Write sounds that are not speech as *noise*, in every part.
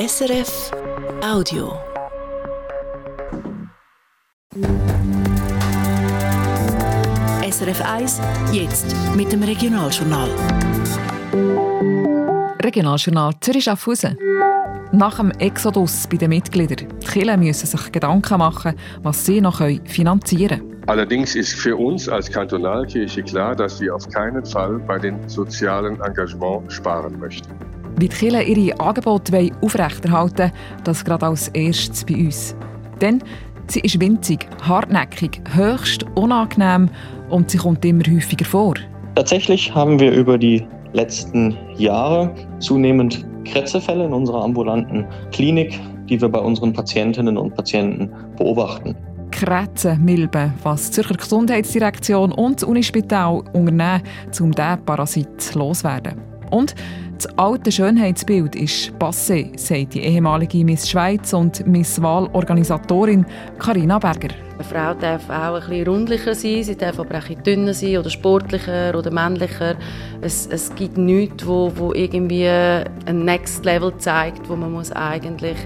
SRF Audio. SRF 1, jetzt mit dem Regionaljournal. Regionaljournal Zürich-Schaffhausen. Nach dem Exodus bei den Mitgliedern. Die Kirchen müssen sich Gedanken machen, was sie noch finanzieren können. Allerdings ist für uns als Kantonalkirche klar, dass wir auf keinen Fall bei den sozialen Engagement sparen möchten. Wie die Kirchen ihre Angebote aufrechterhalten wollen, das gerade als erstes bei uns. Denn sie ist winzig, hartnäckig, höchst unangenehm und sie kommt immer häufiger vor. Tatsächlich haben wir über die letzten Jahre zunehmend Krätzefälle in unserer ambulanten Klinik, die wir bei unseren Patientinnen und Patienten beobachten. Krätze, Milben, was die Zürcher Gesundheitsdirektion und das Unispital unternehmen, um diesen Parasit loszuwerden. Und das alte Schönheitsbild ist passé, sagt die ehemalige Miss Schweiz und Miss Wahlorganisatorin Karina Berger. Eine Frau darf auch ein bisschen rundlicher sein, sie darf aber auch ein bisschen dünner sein oder sportlicher oder männlicher. Es, es gibt nichts, wo, wo irgendwie ein Next Level zeigt, wo man muss eigentlich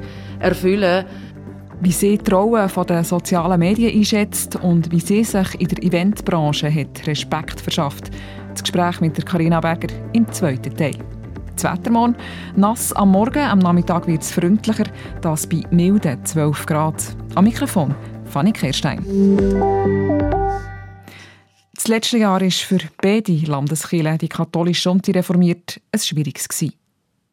erfüllen muss. Wie sie die Rolle der sozialen Medien einschätzt und wie sie sich in der Eventbranche hat Respekt verschafft. Das Gespräch mit Karina Berger im zweiten Teil. Das Wetter morgen. Nass am Morgen, am Nachmittag wird es freundlicher, das bei milden 12 Grad. Am Mikrofon Fanny Kehrstein. Das letzte Jahr war für beide Landeskirchen, die katholisch und reformiert, ein schwieriges. Gewesen.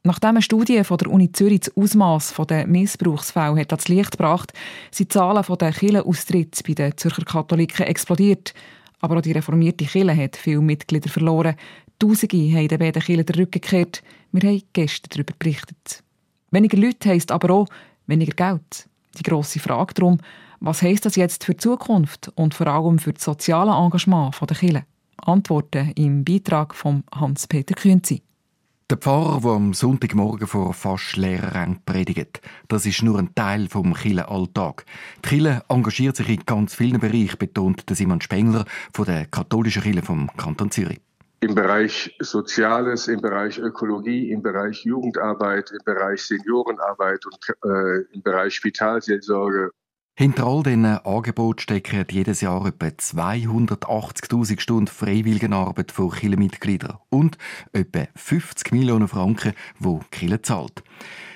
Nachdem eine Studie von der Uni Zürich das Ausmaß der Missbrauchsfälle hat ans Licht gebracht, sind die Zahlen der Kirchenaustritte bei den Zürcher Katholiken explodiert. Aber auch die reformierte Kirche hat viele Mitglieder verloren. Tausende haben den beiden Kirchen den Rücken gekehrt. Wir haben gestern darüber berichtet. Weniger Leute heisst aber auch weniger Geld. Die grosse Frage darum, was heisst das jetzt für die Zukunft und vor allem für das soziale Engagement der Kirche? Antworten im Beitrag von Hans-Peter Künzi. Der Pfarrer, der am Sonntagmorgen vor fast leeren Rängen predigt, das ist nur ein Teil vom Alltag. Die Kirche engagiert sich in ganz vielen Bereichen, betont Simon Spengler von der katholischen Kirche vom Kanton Zürich. Im Bereich Soziales, im Bereich Ökologie, im Bereich Jugendarbeit, im Bereich Seniorenarbeit und äh, im Bereich Spitalseelsorge hinter all diesen Angeboten stecken jedes Jahr etwa 280.000 Stunden Freiwilligenarbeit von Kirchenmitgliedern und etwa 50 Millionen Franken, die Kirche zahlt.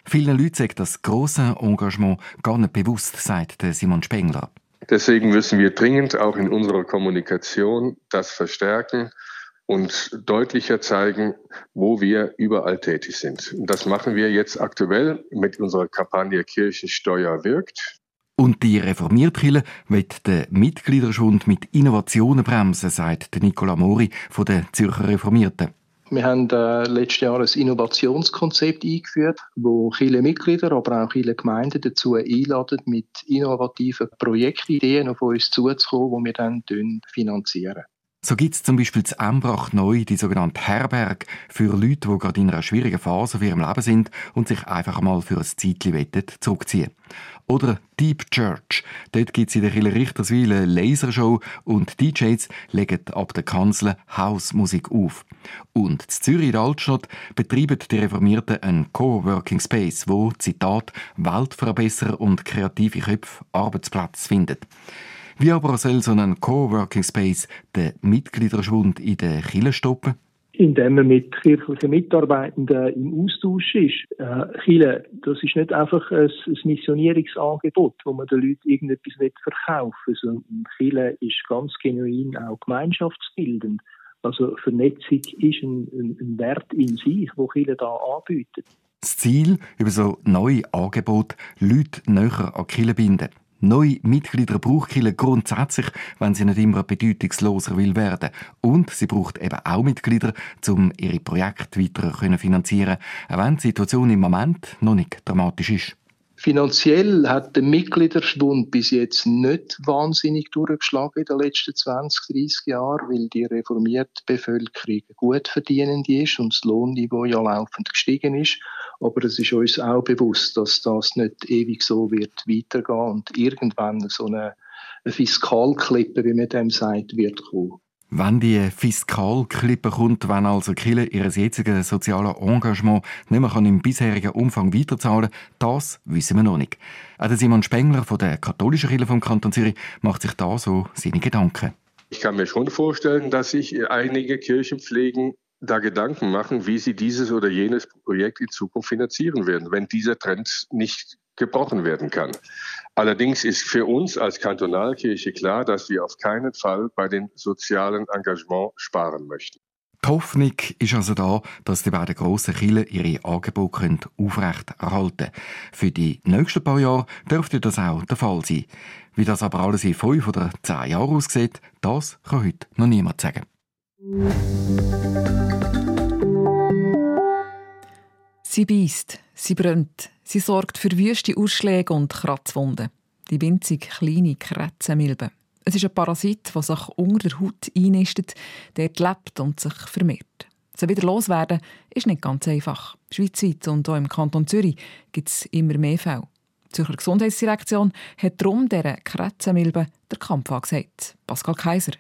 Vielen Leuten sagt das grosse Engagement gar nicht bewusst, sagt Simon Spengler. Deswegen müssen wir dringend auch in unserer Kommunikation das verstärken und deutlicher zeigen, wo wir überall tätig sind. Das machen wir jetzt aktuell mit unserer Kampagne Kirchensteuer wirkt. Und die reformierte Kirche wird den Mitgliederschwund mit Innovationen bremsen, sagt Nicola Mori von den Zürcher Reformierten. Wir haben äh, letztes Jahr ein Innovationskonzept eingeführt, wo viele Mitglieder, aber auch viele Gemeinden dazu einladen, mit innovativen Projektideen auf uns zuzukommen, die wir dann finanzieren. So gibt es zum Beispiel zu Embrach neu die sogenannte Herberg für Leute, die gerade in einer schwierigen Phase für ihrem Leben sind und sich einfach mal für ein Zeitchen zurückziehen Oder Deep Church. Dort gibt es in der Kille Richterswil eine Lasershow und DJs legen ab der Kanzel Hausmusik auf. Und in Zürich in der Altstadt betreiben die Reformierten einen Coworking Space, wo, Zitat, Weltverbesserer und kreative Köpfe Arbeitsplätze findet. Wie aber soll so ein Coworking Space den Mitgliederschwund in der Kille stoppen? Indem man mit kirchlichen Mitarbeitenden im Austausch ist. Äh, Chile, das ist nicht einfach ein, ein Missionierungsangebot, wo man den Leuten irgendetwas verkaufen will, sondern Chile ist ganz genuin auch gemeinschaftsbildend. Also Vernetzung ist ein, ein, ein Wert in sich, wo Chile da anbietet. Das Ziel, über so neue Angebote Leute näher an Chile binden. Neue Mitglieder braucht Kirche grundsätzlich, wenn sie nicht immer bedeutungsloser will werden. Und sie braucht eben auch Mitglieder, um ihre Projekte weiter zu finanzieren, auch wenn die Situation im Moment noch nicht dramatisch ist. Finanziell hat der Mitgliederschwund bis jetzt nicht wahnsinnig durchgeschlagen in den letzten 20, 30 Jahren, weil die reformierte Bevölkerung gut verdienend ist und das Lohnniveau ja laufend gestiegen ist. Aber es ist uns auch bewusst, dass das nicht ewig so wird weitergehen und irgendwann so eine, eine Fiskalklippe, wie man dem sagt, wird kommen. Wenn die Fiskalklippe kommt, wenn also Kille ihr jetziges soziales Engagement nicht mehr im bisherigen Umfang weiterzahlen kann, das wissen wir noch nicht. Auch der Simon Spengler von der katholischen Kirche vom Kanton Zürich macht sich da so seine Gedanken. Ich kann mir schon vorstellen, dass sich einige Kirchenpflegen da Gedanken machen, wie sie dieses oder jenes Projekt in Zukunft finanzieren werden, wenn dieser Trend nicht gebrochen werden kann. Allerdings ist für uns als Kantonalkirche klar, dass wir auf keinen Fall bei den sozialen Engagement sparen möchten. Die Hoffnung ist also da, dass die beiden grossen Kirchen ihre Angebote aufrechterhalten können. Für die nächsten paar Jahre dürfte das auch der Fall sein. Wie das aber alles in fünf oder zehn Jahren aussieht, das kann heute noch niemand sagen. Sie beißt, sie brennt, sie sorgt für wüste Ausschläge und Kratzwunden. Die winzig kleine Krätzenmilbe. Es ist ein Parasit, der sich unter der Haut einnistet, der lebt und sich vermehrt. Sie wieder loswerden ist nicht ganz einfach. Schweizweit und auch im Kanton Zürich gibt es immer mehr Fälle. Die Zürcher Gesundheitsdirektion hat darum dieser Krätzenmilbe der Kampf angesagt. Pascal Kaiser.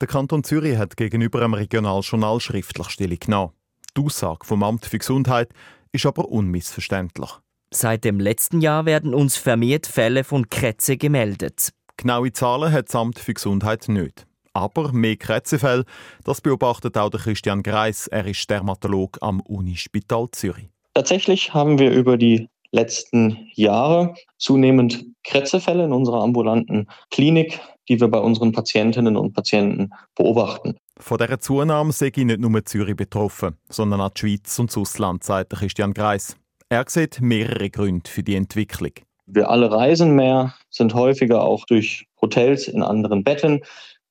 Der Kanton Zürich hat gegenüber einem Regionaljournal schriftlich Stellung genommen. Die Aussage vom Amt für Gesundheit ist aber unmissverständlich. Seit dem letzten Jahr werden uns vermehrt Fälle von Krätze gemeldet. Genaue Zahlen hat das Amt für Gesundheit nicht. Aber mehr Krätzefälle, das beobachtet auch der Christian Greis. Er ist Dermatolog am Unispital Zürich. Tatsächlich haben wir über die letzten Jahre zunehmend Krätzefälle in unserer ambulanten Klinik, die wir bei unseren Patientinnen und Patienten beobachten. Von dieser Zunahme sei nicht nur Zürich betroffen, sondern auch die Schweiz und das Ausland, sagt Christian Greis. Er sieht mehrere Gründe für die Entwicklung. Wir alle reisen mehr, sind häufiger auch durch Hotels in anderen Betten.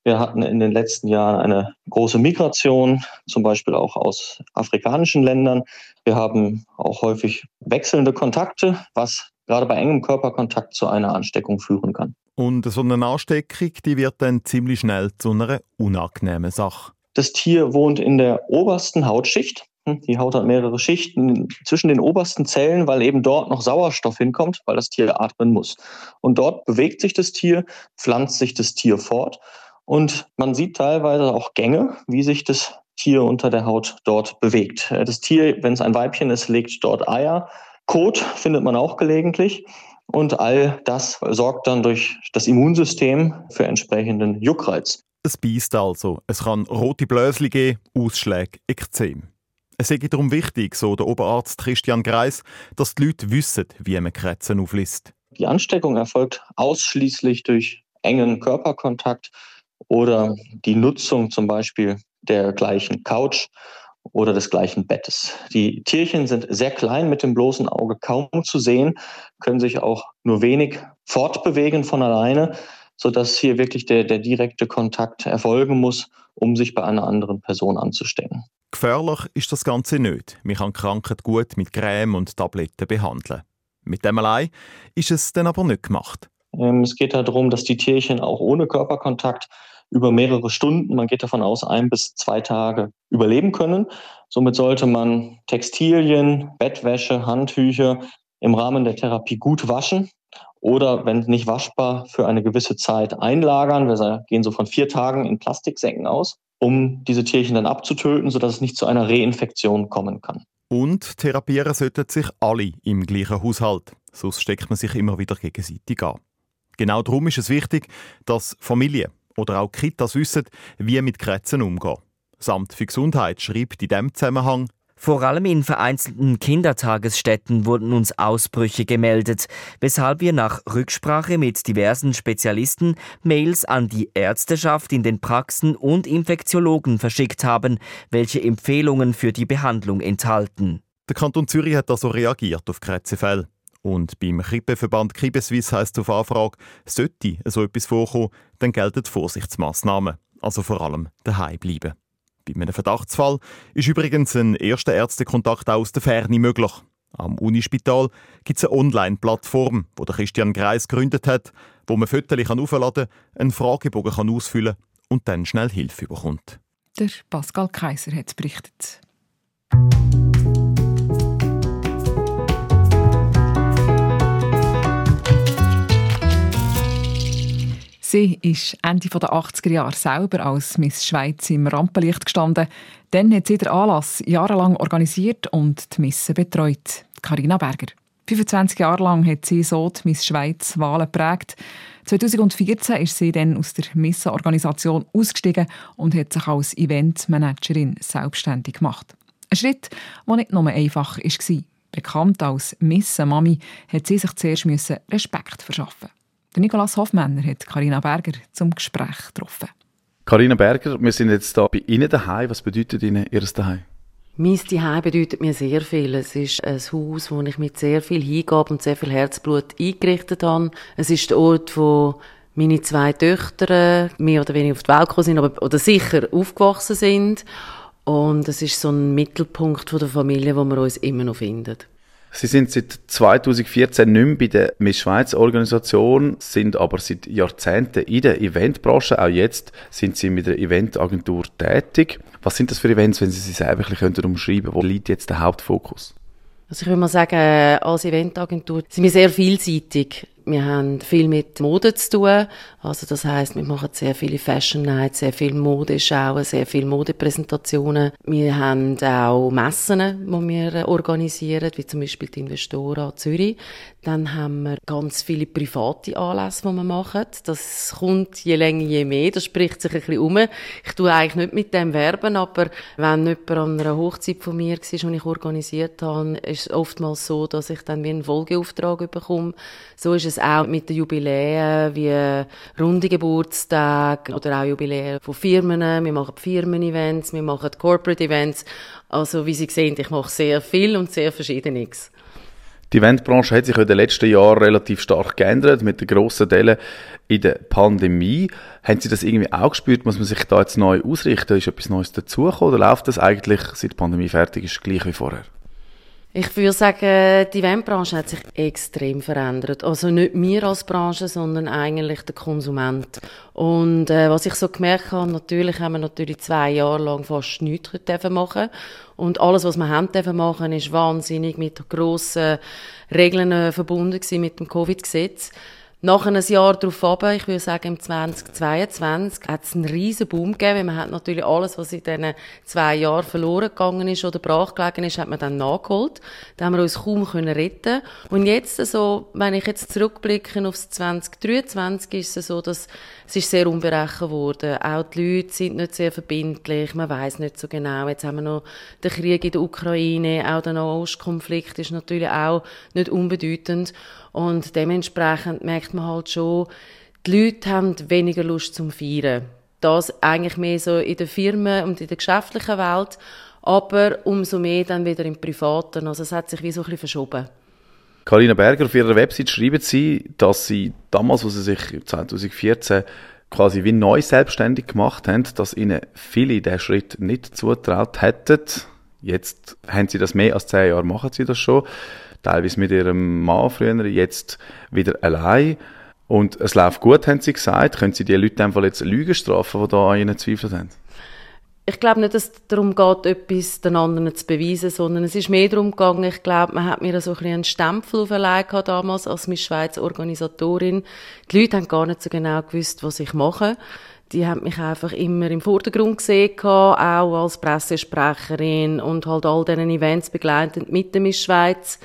Wir hatten in den letzten Jahren eine große Migration, zum Beispiel auch aus afrikanischen Ländern. Wir haben auch häufig wechselnde Kontakte, was gerade bei engem Körperkontakt zu einer Ansteckung führen kann. Und so eine Ansteckung, die wird dann ziemlich schnell zu einer unangenehmen Sache. Das Tier wohnt in der obersten Hautschicht. Die Haut hat mehrere Schichten zwischen den obersten Zellen, weil eben dort noch Sauerstoff hinkommt, weil das Tier atmen muss. Und dort bewegt sich das Tier, pflanzt sich das Tier fort. Und man sieht teilweise auch Gänge, wie sich das Tier unter der Haut dort bewegt. Das Tier, wenn es ein Weibchen ist, legt dort Eier. Kot findet man auch gelegentlich. Und all das sorgt dann durch das Immunsystem für entsprechenden Juckreiz. Es beißt also. Es kann rote Blösli geben, Ausschläge, Ekzem. Es ist darum wichtig, so der Oberarzt Christian Greis, dass die Leute wissen, wie man Krätzen aufliest. Die Ansteckung erfolgt ausschließlich durch engen Körperkontakt oder die Nutzung zum Beispiel der gleichen Couch oder des gleichen Bettes. Die Tierchen sind sehr klein, mit dem bloßen Auge kaum zu sehen, können sich auch nur wenig fortbewegen von alleine, sodass hier wirklich der, der direkte Kontakt erfolgen muss, um sich bei einer anderen Person anzustecken. Gefährlich ist das Ganze nicht. Man kann Krankheit gut mit Creme und Tabletten behandeln. Mit dem allein ist es dann aber nicht gemacht. Ähm, es geht darum, dass die Tierchen auch ohne Körperkontakt über mehrere Stunden, man geht davon aus, ein bis zwei Tage überleben können. Somit sollte man Textilien, Bettwäsche, Handtücher im Rahmen der Therapie gut waschen oder, wenn nicht waschbar, für eine gewisse Zeit einlagern. Wir gehen so von vier Tagen in Plastiksäcken aus, um diese Tierchen dann abzutöten, sodass es nicht zu einer Reinfektion kommen kann. Und therapieren sollten sich alle im gleichen Haushalt. Sonst steckt man sich immer wieder gegenseitig an. Genau darum ist es wichtig, dass Familie oder auch Kitas wissen, wie mit Krätzen umgehen. Das Amt für Gesundheit schreibt in diesem Zusammenhang, vor allem in vereinzelten Kindertagesstätten wurden uns Ausbrüche gemeldet, weshalb wir nach Rücksprache mit diversen Spezialisten Mails an die Ärzteschaft in den Praxen und Infektiologen verschickt haben, welche Empfehlungen für die Behandlung enthalten. Der Kanton Zürich hat also reagiert auf Krätzefälle. Und beim Krippeverband Krippeswiss heisst auf Anfrage, sollte so etwas vorkommen, dann gelten Vorsichtsmaßnahmen. Also vor allem daheim bleiben. Bei einem Verdachtsfall ist übrigens ein erster Ärztekontakt aus der Ferne möglich. Am Unispital gibt es eine Online-Plattform, die Christian Greis gegründet hat, wo man Fotos aufladen kann, einen Fragebogen ausfüllen kann und dann schnell Hilfe bekommt. Der Pascal Kaiser hat berichtet. Sie ist Ende der 80er Jahre selber als Miss Schweiz im Rampenlicht gestanden. Dann hat sie den Anlass jahrelang organisiert und die Missen betreut. Carina Berger. 25 Jahre lang hat sie so die Miss Schweiz Wahlen geprägt. 2014 ist sie dann aus der Missenorganisation ausgestiegen und hat sich als Eventmanagerin selbstständig gemacht. Ein Schritt, der nicht nur einfach war. Bekannt als Missen Mami hat sie sich zuerst Respekt verschaffen. Der Nikolaus Hoffmänner hat Karina Berger zum Gespräch getroffen. Karina Berger, wir sind jetzt hier bei Ihnen daheim. Was bedeutet Ihnen Ihr Daheim? Mein Zuhause bedeutet mir sehr viel. Es ist ein Haus, wo ich mit sehr viel Hingabe und sehr viel Herzblut eingerichtet habe. Es ist der Ort, wo meine zwei Töchter mehr oder weniger auf die Welt gekommen sind, aber, oder sicher aufgewachsen sind. Und es ist so ein Mittelpunkt der Familie, wo wir uns immer noch finden. Sie sind seit 2014 nicht mehr bei der Miss Schweiz Organisation, sind aber seit Jahrzehnten in der Eventbranche. Auch jetzt sind Sie mit der Eventagentur tätig. Was sind das für Events, wenn Sie sie selber ein bisschen umschreiben könnten? Wo liegt jetzt der Hauptfokus? Also ich würde mal sagen, als Eventagentur sind wir sehr vielseitig. Wir haben viel mit Mode zu tun. Also das heißt, wir machen sehr viele Fashion Nights, sehr viel Modeschauen, sehr viele Modepräsentationen. Wir haben auch Messen, die wir organisieren, wie zum Beispiel die Investora Zürich. Dann haben wir ganz viele private Anlässe, die wir machen. Das kommt je länger, je mehr. Das spricht sich ein bisschen um. Ich tue eigentlich nicht mit dem werben, aber wenn jemand an einer Hochzeit von mir war, die ich organisiert habe, ist es oftmals so, dass ich dann wie einen Folgeauftrag bekomme. So ist es auch mit den Jubiläen wie runde Geburtstage oder auch Jubiläen von Firmen. Wir machen Firmen-Events, wir machen Corporate-Events. Also wie Sie sehen, ich mache sehr viel und sehr Verschiedenes. Die Eventbranche hat sich in den letzten Jahren relativ stark geändert mit den grossen Dellen in der Pandemie. Haben Sie das irgendwie auch gespürt? Muss man sich da jetzt neu ausrichten? Ist etwas Neues dazugekommen oder läuft das eigentlich, seit die Pandemie fertig ist, gleich wie vorher? Ich würde sagen, die Eventbranche hat sich extrem verändert. Also nicht wir als Branche, sondern eigentlich der Konsument. Und äh, was ich so gemerkt habe, natürlich haben wir natürlich zwei Jahre lang fast nichts machen Und alles, was wir haben dürfen machen, ist wahnsinnig mit grossen Regeln äh, verbunden gewesen mit dem Covid-Gesetz. Nach einem Jahr darauf ab, ich würde sagen im 2022, hat es einen riesen Boom gegeben, weil man hat natürlich alles, was in diesen zwei Jahren verloren gegangen ist oder brach gelegen ist, hat man dann nachgeholt. Da haben wir uns kaum können retten. Und jetzt, so, wenn ich jetzt zurückblicke aufs 2023, ist es so, dass es ist sehr unberechenbar wurde. Auch die Leute sind nicht sehr verbindlich, man weiß nicht so genau. Jetzt haben wir noch den Krieg in der Ukraine, auch der Nahostkonflikt ist natürlich auch nicht unbedeutend. Und dementsprechend merkt man halt schon, die Leute haben weniger Lust zum Feiern. Das eigentlich mehr so in der Firmen und in der geschäftlichen Welt, aber umso mehr dann wieder im Privaten. Also es hat sich wie so ein bisschen verschoben. Karina Berger, auf ihrer Website schreiben Sie, dass Sie damals, wo Sie sich 2014 quasi wie neu selbstständig gemacht haben, dass Ihnen viele diesen Schritt nicht zutraut hätten. Jetzt haben Sie das mehr als zehn Jahre, machen Sie das schon teilweise mit ihrem Mann früher, jetzt wieder allein. Und es läuft gut, haben sie gesagt. Können Sie die Leute einfach jetzt Lügen strafen, die da an ihnen zweifelt haben? Ich glaube nicht, dass es darum geht, etwas den anderen zu beweisen, sondern es ist mehr darum gegangen, ich glaube, man hat mir so ein bisschen einen Stempel auferlegt damals als Miss Schweiz Organisatorin. Die Leute haben gar nicht so genau gewusst, was ich mache. Die haben mich einfach immer im Vordergrund gesehen, auch als Pressesprecherin und halt all diesen Events begleitend mit der Miss Schweiz.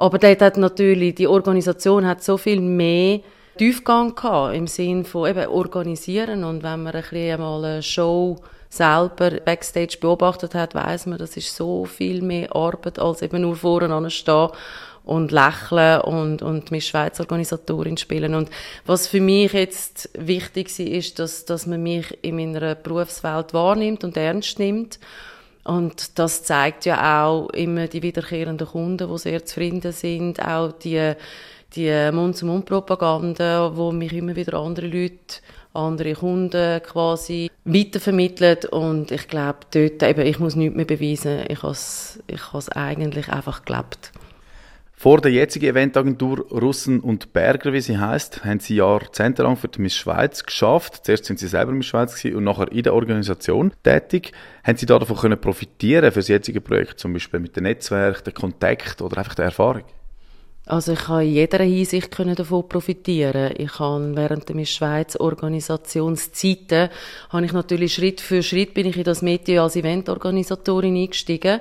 Aber dort hat natürlich, die Organisation hat so viel mehr Tiefgang gehabt, im Sinn von eben organisieren. Und wenn man ein bisschen mal eine Show selber Backstage beobachtet hat, weiß man, das ist so viel mehr Arbeit, als eben nur vorne stehen und lächeln und, und mit Schweizer Organisatorin spielen. Und was für mich jetzt wichtig war, ist, dass, dass man mich in meiner Berufswelt wahrnimmt und ernst nimmt und das zeigt ja auch immer die wiederkehrenden Kunden, die sehr zufrieden sind, auch die, die Mund-zu-Mund-Propaganda, wo mich immer wieder andere Leute, andere Kunden quasi weitervermitteln. Und ich glaube, dort, eben, ich muss nichts mehr beweisen. Ich habe es ich eigentlich einfach gelebt. Vor der jetzigen Eventagentur Russen und Berger, wie sie heißt, haben sie jahrzehntelang für die Miss Schweiz geschafft. Zuerst sind sie selber Miss Schweiz und nachher in der Organisation tätig. Haben sie davon können profitieren für das jetzige Projekt, zum Beispiel mit dem Netzwerk, dem Kontakt oder einfach der Erfahrung? Also ich habe in jeder Hinsicht davon profitieren. Ich habe während der Miss Schweiz Organisationszeiten habe ich natürlich Schritt für Schritt bin ich in das Medium als Eventorganisatorin eingestiegen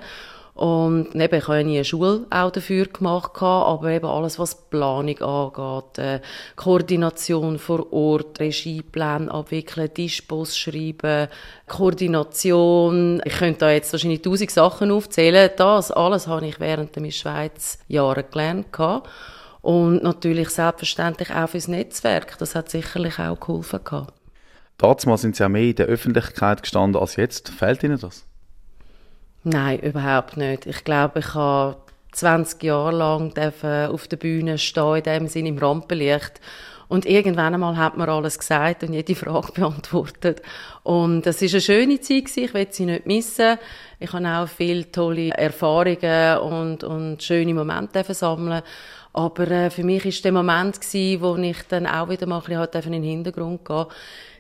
und eben, ich habe ja nie eine Schule auch dafür gemacht, aber eben alles, was Planung angeht, äh, Koordination vor Ort, Regiepläne abwickeln, Dispos schreiben, Koordination. Ich könnte da jetzt wahrscheinlich tausend Sachen aufzählen. Das alles habe ich während der Schweiz Jahre gelernt. Und natürlich selbstverständlich auch fürs Netzwerk. Das hat sicherlich auch geholfen. Damals sind Sie ja mehr in der Öffentlichkeit gestanden als jetzt. Fehlt Ihnen das? Nein, überhaupt nicht. Ich glaube, ich habe 20 Jahre lang auf der Bühne stehen, in dem Sinne im Rampenlicht. Und irgendwann einmal hat man alles gesagt und jede *laughs* Frage beantwortet. Und das ist eine schöne Zeit. Ich will sie nicht missen. Ich habe auch viele tolle Erfahrungen und, und schöne Momente sammeln. Aber äh, für mich ist der Moment gewesen, wo ich dann auch wieder mal ein bisschen halt in den Hintergrund gehe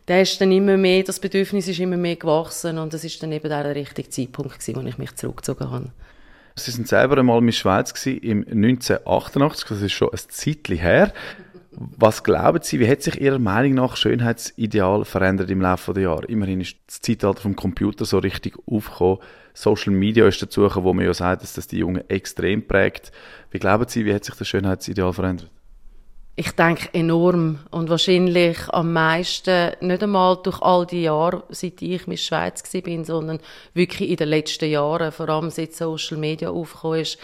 da ist dann immer mehr, das Bedürfnis ist immer mehr gewachsen und das ist dann eben der richtige Zeitpunkt gewesen, wo ich mich zurückgezogen habe. Sie sind selber einmal in der Schweiz gewesen, im 1988, das ist schon ein Zeitchen her. Was glauben Sie, wie hat sich Ihrer Meinung nach Schönheitsideal verändert im Laufe der Jahre? Immerhin ist das Zeitalter vom Computer so richtig aufgekommen. Social Media ist dazu gekommen, wo man ja sagt, dass das die Jungen extrem prägt. Wie glauben Sie, wie hat sich das Schönheitsideal verändert? Ich denke enorm und wahrscheinlich am meisten nicht einmal durch all die Jahre, seit ich in der Schweiz bin, sondern wirklich in den letzten Jahren, vor allem seit Social Media aufgekommen ist.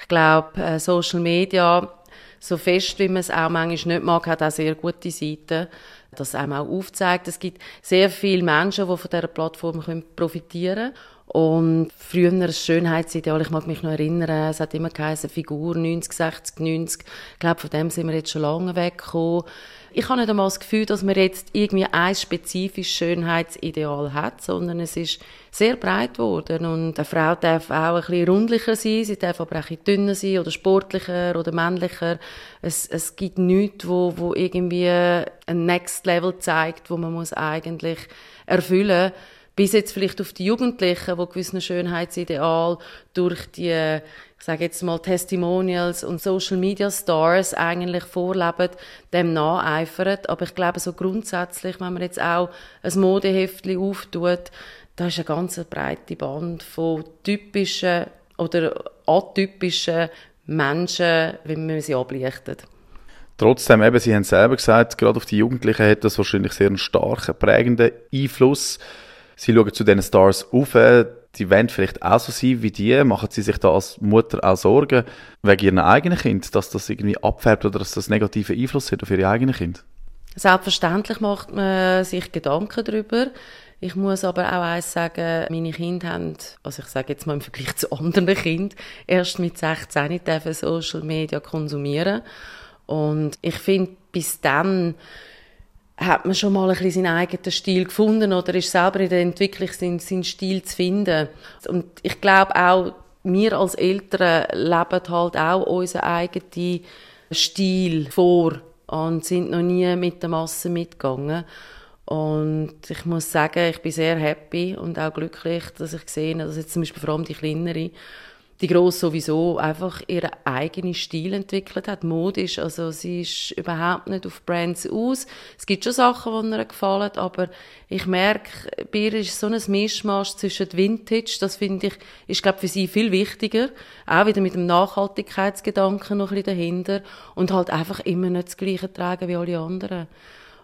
Ich glaube, äh, Social Media, so fest wie man es auch manchmal nicht mag, hat auch sehr gute Seiten das einem auch aufzeigt. Es gibt sehr viele Menschen, die von dieser Plattform profitieren können. Und früher ein Schönheitsideal, ich mag mich noch erinnern, es hat immer geheißen, Figur 90, 60, 90. Ich glaube, von dem sind wir jetzt schon lange weggekommen. Ich habe nicht einmal das Gefühl, dass man jetzt irgendwie ein spezifisches Schönheitsideal hat, sondern es ist sehr breit geworden. Und eine Frau darf auch ein bisschen rundlicher sein, sie darf aber auch ein bisschen dünner sein oder sportlicher oder männlicher. Es, es gibt nichts, wo, wo irgendwie ein Next Level zeigt, wo man muss eigentlich erfüllen muss bis jetzt vielleicht auf die Jugendlichen, die gewissen Schönheitsideal durch die, ich sage jetzt mal Testimonials und Social Media Stars eigentlich vorleben, dem nacheifern. Aber ich glaube so grundsätzlich, wenn man jetzt auch ein Modeheftchen auftut, da ist eine ganz breite Band von typischen oder atypischen Menschen, wie man sie ablichtet. Trotzdem, eben, Sie haben selber gesagt, gerade auf die Jugendlichen hat das wahrscheinlich sehr einen starken, prägenden Einfluss. Sie schauen zu diesen Stars auf, die wollen vielleicht auch so sein wie die. Machen Sie sich da als Mutter auch Sorgen wegen Ihren eigenen Kind, dass das irgendwie abfärbt oder dass das negative Einfluss hat auf Ihre eigenen Kinder? Selbstverständlich macht man sich Gedanken darüber. Ich muss aber auch eins sagen, meine Kinder haben, also ich sage jetzt mal im Vergleich zu anderen Kindern, erst mit 16 dürfen Social Media konsumieren. Und ich finde, bis dann hat man schon mal ein bisschen seinen eigenen Stil gefunden oder ist selber in der Entwicklung seinen, seinen Stil zu finden. Und ich glaube auch, wir als Eltern leben halt auch unseren eigenen Stil vor und sind noch nie mit der Masse mitgegangen. Und ich muss sagen, ich bin sehr happy und auch glücklich, dass ich sehe, dass jetzt zum Beispiel vor allem die Kleineren die Gross sowieso einfach ihren eigenen Stil entwickelt hat, modisch. Also sie ist überhaupt nicht auf Brands aus. Es gibt schon Sachen, die ihr gefallen, aber ich merke, bei ihr ist so ein Mischmasch zwischen Vintage, das finde ich, ist glaube für sie viel wichtiger, auch wieder mit dem Nachhaltigkeitsgedanken noch ein bisschen dahinter und halt einfach immer nicht das Gleiche tragen wie alle anderen.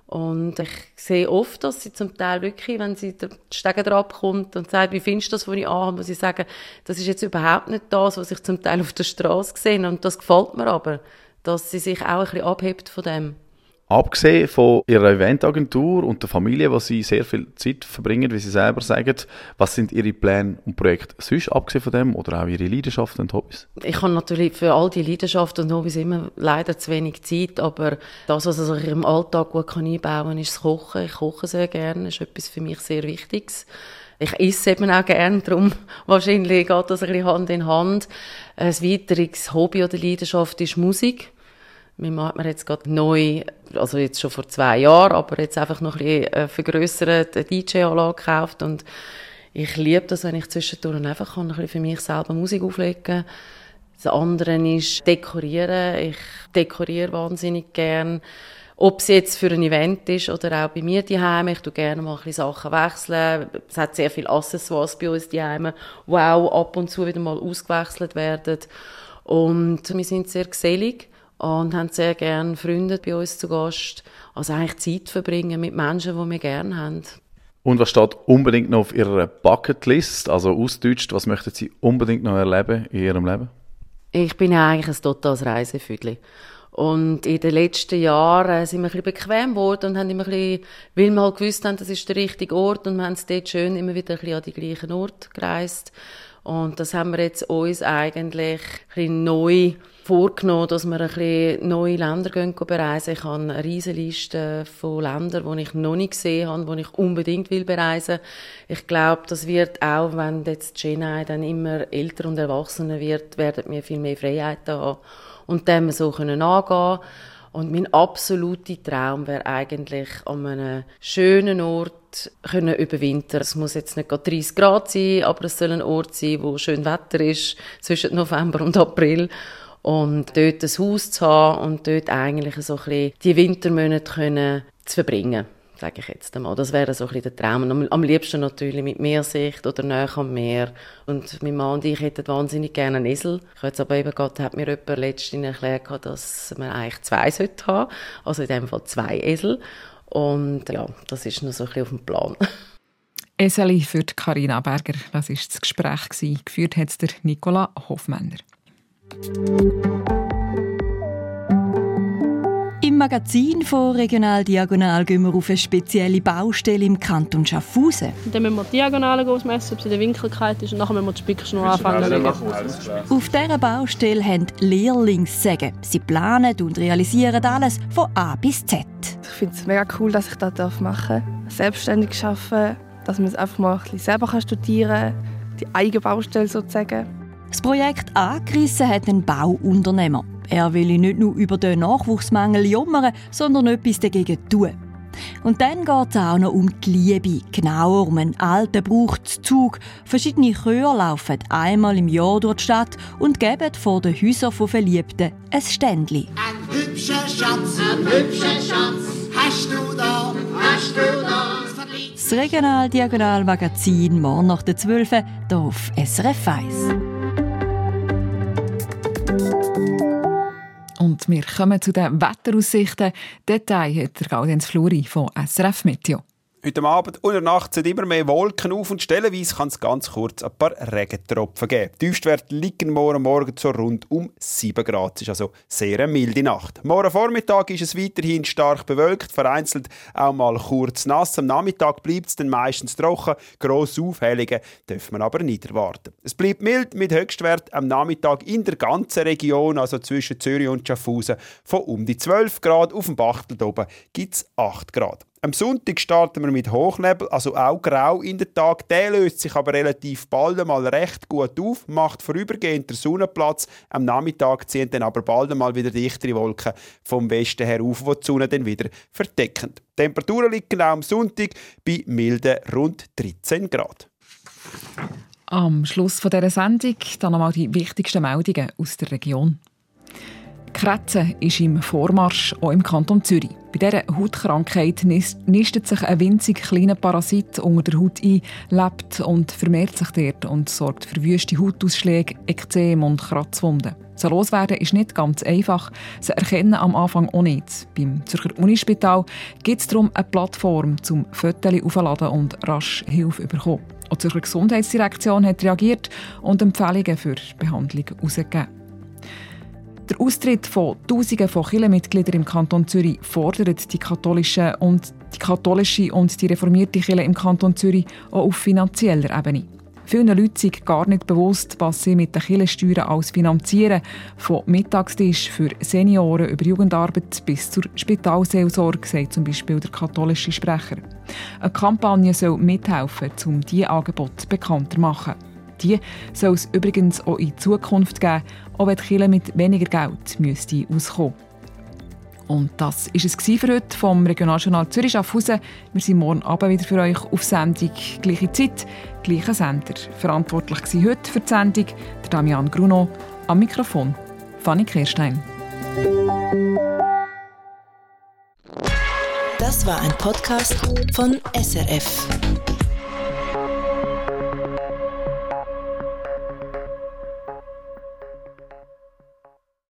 Und ich sehe oft, dass sie zum Teil wirklich, wenn sie der Stegen drauf kommt und sagt, wie findest du das, was ich anhabe, muss ich sagen, das ist jetzt überhaupt nicht das, was ich zum Teil auf der Straße sehe. Und das gefällt mir aber, dass sie sich auch ein bisschen abhebt von dem. Abgesehen von Ihrer Eventagentur und der Familie, wo Sie sehr viel Zeit verbringen, wie Sie selber sagen, was sind Ihre Pläne und Projekte sonst, abgesehen von dem, oder auch Ihre Leidenschaften und Hobbys? Ich habe natürlich für all die Leidenschaften und Hobbys immer leider zu wenig Zeit, aber das, was ich im Alltag gut einbauen kann, ist das Kochen. Ich koche sehr gerne, ist etwas für mich sehr Wichtiges. Ich esse eben auch gerne, darum *laughs* wahrscheinlich geht das ein bisschen Hand in Hand. Ein weiteres Hobby oder Leidenschaft ist Musik. Mein Mann jetzt gerade neu, also jetzt schon vor zwei Jahren, aber jetzt einfach noch ein bisschen äh, vergrössert eine DJ-Anlage gekauft und ich liebe das, wenn ich zwischendurch einfach kann, ein bisschen für mich selber Musik auflegen Das andere ist Dekorieren. Ich dekoriere wahnsinnig gern. Ob es jetzt für ein Event ist oder auch bei mir daheim, ich tue gerne mal ein bisschen Sachen wechseln. Es hat sehr viele Accessoires bei uns daheim, die auch ab und zu wieder mal ausgewechselt werden. Und wir sind sehr gesellig und haben sehr gerne Freunde bei uns zu Gast. Also eigentlich Zeit verbringen mit Menschen, die wir gerne haben. Und was steht unbedingt noch auf Ihrer Bucketlist? Also ausdeutscht, was möchten Sie unbedingt noch erleben in Ihrem Leben? Ich bin eigentlich ein totales Reisefüdli. Und in den letzten Jahren sind wir ein bisschen bequem geworden und haben immer ein bisschen, weil wir halt gewusst haben, das ist der richtige Ort und wir haben es dort schön immer wieder ein bisschen an die gleichen Ort gereist. Und das haben wir jetzt uns eigentlich ein neu vorgenommen, dass wir ein bisschen neue Länder gehen bereisen. Ich habe eine riesige Liste von Ländern, die ich noch nicht gesehen habe, die ich unbedingt will bereisen. Ich glaube, das wird auch, wenn jetzt Chennai dann immer älter und erwachsener wird, werden wir viel mehr Freiheiten haben und dem so können angehen und mein absoluter Traum wäre eigentlich an einem schönen Ort können überwintern. Es muss jetzt nicht 30 Grad sein, aber es soll ein Ort sein, wo schön Wetter ist zwischen November und April und dort ein Haus zu haben und dort eigentlich so ein die Wintermonate können zu verbringen sage ich jetzt einmal. Das wäre so ein der Traum. Am, liebsten natürlich mit Meersicht oder näher am Meer. Und mein Mann und ich hätten wahnsinnig gerne einen Esel. Ich jetzt aber eben gerade, hat mir jemand letztens erklärt, dass man eigentlich zwei sollte haben. Also in dem Fall zwei Esel. Und ja, das ist noch so ein bisschen auf dem Plan. *laughs* Eseli für Karina Berger. Das war das Gespräch. Geführt hat es der Nicola Hofmänner. Im Magazin von Regional Diagonal gehen wir auf eine spezielle Baustelle im Kanton Schaffhausen. Dann müssen wir die Diagonale ausmessen, ob sie in der Winkelkeit ist und nachher müssen wir die Spickschnur anfangen Auf dieser Baustelle haben Lehrlingssäge. Sie planen und realisieren alles von A bis Z. Ich finde es mega cool, dass ich das machen darf. Selbstständig arbeiten, dass man es einfach mal ein bisschen selber studieren kann, die eigene Baustelle sozusagen. Das Projekt angerissen hat ein Bauunternehmer. Er will nicht nur über den Nachwuchsmangel jammern, sondern etwas dagegen tun. Und dann geht es auch noch um die Liebe, genauer um einen alten Brauchtszug. Verschiedene Chöre laufen einmal im Jahr durch die Stadt und geben vor den Häusern von Verliebten ein Ständchen. Ein hübscher Schatz, ein hübscher Schatz, hast du da, hast du da. Das Regional-Diagonal-Magazin morgen nach der 12 hier auf SRF 1. Und wir kommen zu den Wetteraussichten. Detail hat der Gaudenz Fluri von SRF Meteo. Heute Abend und in der Nacht sind immer mehr Wolken auf und stellenweise kann es ganz kurz ein paar Regentropfen geben. Die Tiefstwerte liegen morgen Morgen so rund um 7 Grad. Es ist also sehr eine milde Nacht. Morgen Vormittag ist es weiterhin stark bewölkt, vereinzelt auch mal kurz nass. Am Nachmittag bleibt es dann meistens trocken. Grosse Aufhellungen dürfen man aber nicht erwarten. Es bleibt mild mit Höchstwert am Nachmittag in der ganzen Region, also zwischen Zürich und Schaffhausen, von um die 12 Grad. Auf dem Bachtel oben gibt es 8 Grad. Am Sonntag starten wir mit Hochnebel, also auch grau in den Tag. Der löst sich aber relativ bald einmal recht gut auf, macht vorübergehend der Sonnenplatz. Am Nachmittag ziehen dann aber bald einmal wieder dichtere Wolken vom Westen her auf, die die Sonne dann wieder verdecken. Die Temperaturen liegen auch am Sonntag bei milden rund 13 Grad. Am Schluss dieser Sendung dann nochmal die wichtigsten Meldungen aus der Region. Kretze ist im Vormarsch, auch im Kanton Zürich. Bei dieser Hautkrankheit nistet sich ein winzig kleiner Parasit unter der Haut ein, lebt und vermehrt sich dort und sorgt für wüste Hautausschläge, Ekzem und Kratzwunden. Sie loswerden ist nicht ganz einfach. Sie erkennen am Anfang auch nicht. Beim Zürcher Unispital gibt es darum eine Plattform zum Fotos aufladen und rasch Hilfe bekommen. Auch die Zürcher Gesundheitsdirektion hat reagiert und Empfehlungen für Behandlung herausgegeben. Der Austritt von Tausenden von Kirchenmitgliedern im Kanton Zürich fordert die katholische und die katholische und die reformierte Kirche im Kanton Zürich auch auf finanzieller Ebene. Vielen Leuten ist gar nicht bewusst, was sie mit den Kirchensteuern alles finanzieren. Von Mittagstisch für Senioren über Jugendarbeit bis zur Spitalseelsorge, sagt zum Beispiel der katholische Sprecher. Eine Kampagne soll mithelfen, um diese Angebote bekannter zu machen. Die soll es übrigens auch in Zukunft geben, auch wenn die Kirche mit weniger Geld müsste auskommen und das war es für heute vom Regionaljournal Zürich Schaffhausen. Wir sind morgen Abend wieder für euch auf Sendung. Gleiche Zeit, gleicher Sender. Verantwortlich war heute für die Sendung der Damian Gruno. Am Mikrofon Fanny Kirstein. Das war ein Podcast von SRF.